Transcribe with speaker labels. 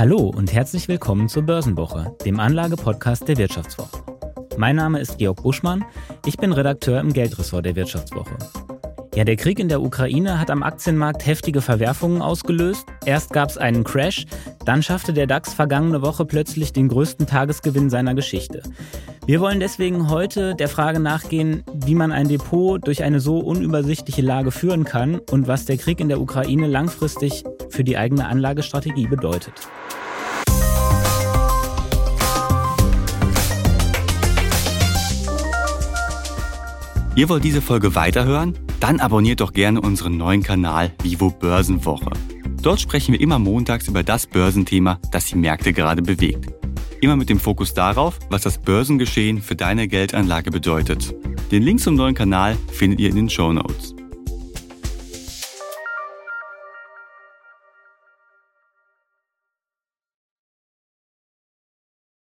Speaker 1: Hallo und herzlich willkommen zur Börsenwoche, dem Anlagepodcast der Wirtschaftswoche. Mein Name ist Georg Buschmann, ich bin Redakteur im Geldressort der Wirtschaftswoche. Ja, der Krieg in der Ukraine hat am Aktienmarkt heftige Verwerfungen ausgelöst. Erst gab es einen Crash, dann schaffte der DAX vergangene Woche plötzlich den größten Tagesgewinn seiner Geschichte. Wir wollen deswegen heute der Frage nachgehen, wie man ein Depot durch eine so unübersichtliche Lage führen kann und was der Krieg in der Ukraine langfristig für die eigene Anlagestrategie bedeutet.
Speaker 2: Ihr wollt diese Folge weiterhören? Dann abonniert doch gerne unseren neuen Kanal Vivo Börsenwoche. Dort sprechen wir immer montags über das Börsenthema, das die Märkte gerade bewegt. Immer mit dem Fokus darauf, was das Börsengeschehen für deine Geldanlage bedeutet. Den Link zum neuen Kanal findet ihr in den Show Notes.